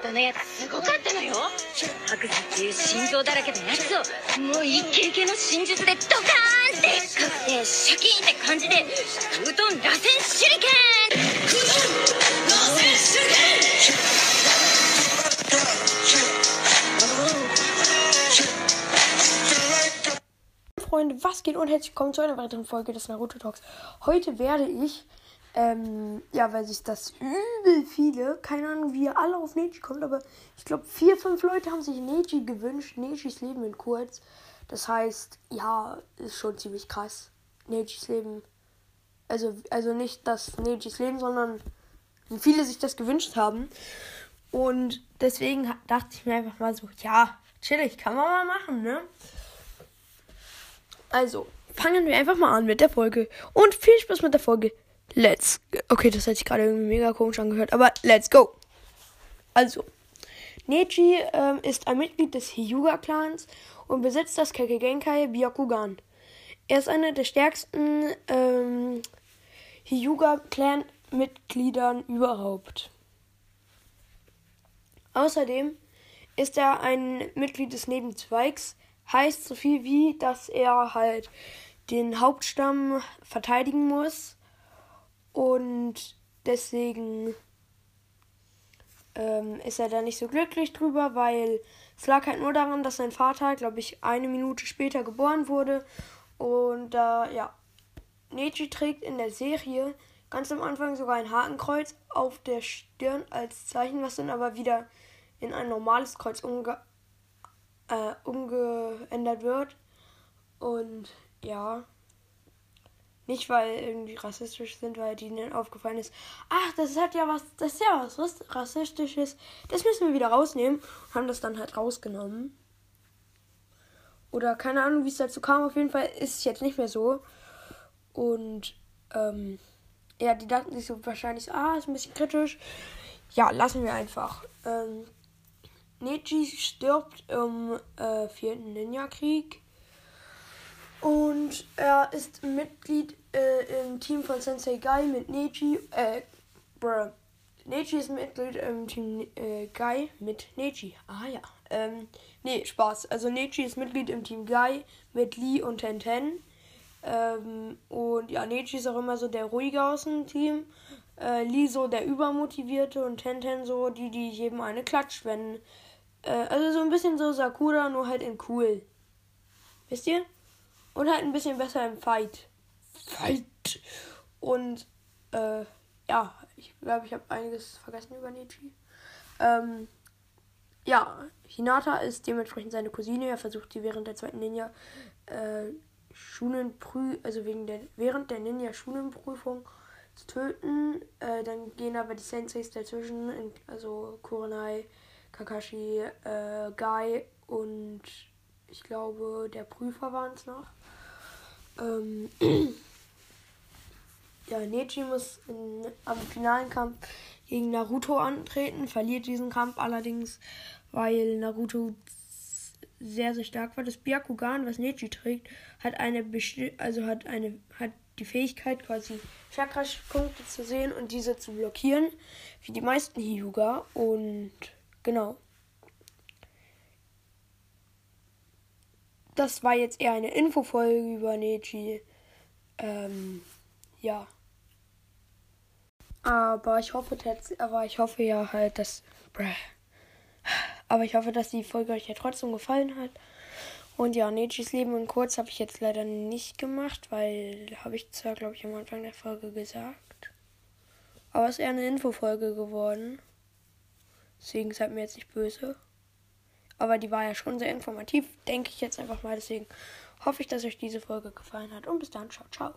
トのやつすごかったのよ白山っていう心臓だらけのやつをもうイケイケの真術でドカーンってかくてシャキーンって感じで空遁螺旋手裏剣空遁螺旋手裏剣 Freunde, was geht und herzlich willkommen zu einer weiteren Folge des Naruto Talks. Heute werde ich, ähm, ja, weil sich das übel viele, keine Ahnung, wie ihr alle auf Neji kommt, aber ich glaube, vier, fünf Leute haben sich Neji gewünscht, Nejis Leben in kurz. Das heißt, ja, ist schon ziemlich krass. Nejis Leben. Also, also nicht das Nejis Leben, sondern viele sich das gewünscht haben. Und deswegen dachte ich mir einfach mal so, ja, chillig, kann man mal machen, ne? Also, fangen wir einfach mal an mit der Folge. Und viel Spaß mit der Folge. Let's. Okay, das hat sich gerade irgendwie mega komisch angehört, aber let's go. Also, Neji ähm, ist ein Mitglied des Hyuga-Clans und besitzt das Kekkei Byakugan. Er ist einer der stärksten ähm, Hyuga-Clan-Mitgliedern überhaupt. Außerdem ist er ein Mitglied des Nebenzweigs. Heißt so viel wie, dass er halt den Hauptstamm verteidigen muss. Und deswegen ähm, ist er da nicht so glücklich drüber, weil es lag halt nur daran, dass sein Vater, glaube ich, eine Minute später geboren wurde. Und äh, ja, Neji trägt in der Serie ganz am Anfang sogar ein Hakenkreuz auf der Stirn als Zeichen, was dann aber wieder in ein normales Kreuz umge äh, umgeändert wird. Und ja, nicht weil irgendwie rassistisch sind, weil denen aufgefallen ist, ach, das hat ja was, das ist ja was Rass- rassistisches, das müssen wir wieder rausnehmen und haben das dann halt rausgenommen. Oder keine Ahnung, wie es dazu kam. Auf jeden Fall ist es jetzt nicht mehr so. Und ähm, ja, die dachten sich so wahrscheinlich, ah, ist ein bisschen kritisch. Ja, lassen wir einfach. Ähm, Neji stirbt im äh, vierten Ninja-Krieg. Und er ist Mitglied äh, im Team von Sensei Guy mit Neji. Äh, bruh. Neji ist Mitglied im Team äh, Guy mit Neji. Ah ja. Ähm, nee, Spaß. Also Neji ist Mitglied im Team Guy mit Lee und Tenten. Ähm, und ja, Neji ist auch immer so der ruhige aus dem Team. Äh, Lee so der übermotivierte und Tenten so die, die jedem eine klatscht, wenn. Äh, also so ein bisschen so Sakura, nur halt in cool. Wisst ihr? Und halt ein bisschen besser im Fight. Fight! Und äh, ja, ich glaube, ich habe einiges vergessen über Neji. Ähm, ja, Hinata ist dementsprechend seine Cousine. Er versucht sie während der zweiten Ninja äh, Shunenprü, also wegen der, während der Ninja Shunenprüfung zu töten. Äh, dann gehen aber die Senseis dazwischen, also Kurenai, Kakashi, äh, Guy und ich glaube der Prüfer waren es noch. Ähm, ja, Neji muss in, am finalen Kampf gegen Naruto antreten, verliert diesen Kampf allerdings, weil Naruto sehr, sehr stark war. Das Byakugan, was Neji trägt, hat eine besti also hat eine hat die Fähigkeit quasi Chakra-Punkte zu sehen und diese zu blockieren, wie die meisten Hyuga und genau. Das war jetzt eher eine Infofolge über Neji. Ähm, ja. Aber ich hoffe, aber ich hoffe ja halt, dass. Bruh. Aber ich hoffe, dass die Folge euch ja trotzdem gefallen hat. Und ja, Nejis Leben in kurz habe ich jetzt leider nicht gemacht, weil habe ich zwar, glaube ich, am Anfang der Folge gesagt. Aber es ist eher eine Infofolge geworden. Deswegen seid mir jetzt nicht böse. Aber die war ja schon sehr informativ, denke ich jetzt einfach mal. Deswegen hoffe ich, dass euch diese Folge gefallen hat. Und bis dann, ciao, ciao.